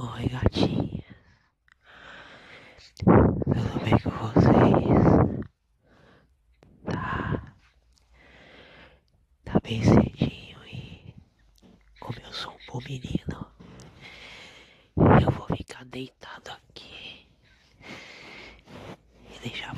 Oi, gatinhas. Tudo bem com vocês? Tá. Tá bem cedinho e. Como eu sou um bom menino, eu vou ficar deitado aqui e deixar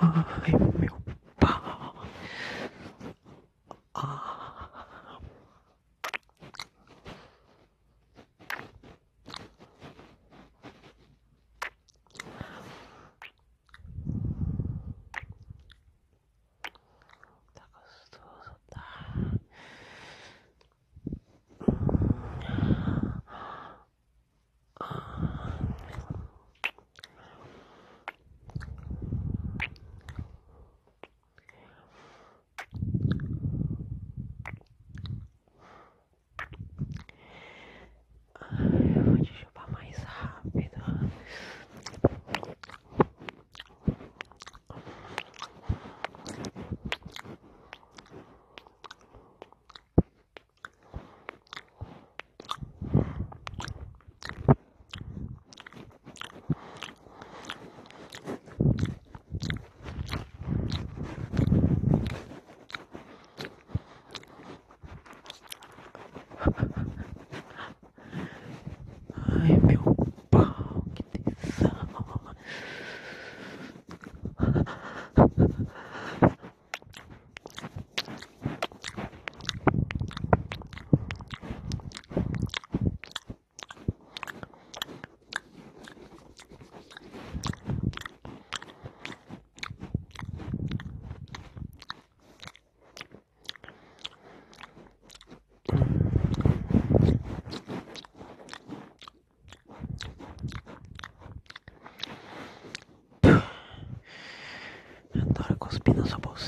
啊还有没有。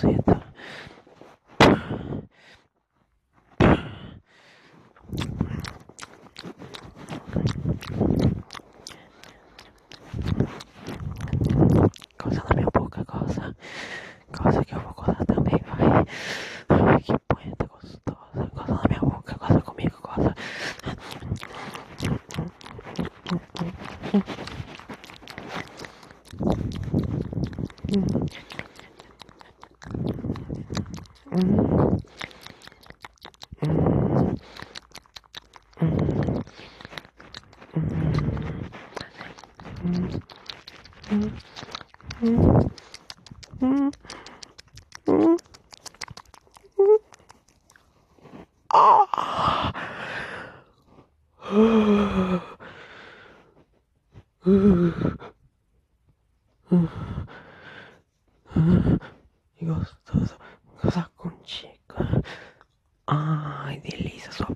Z. Mm-hmm. cosa con cieco? Ah, ed Elisa sua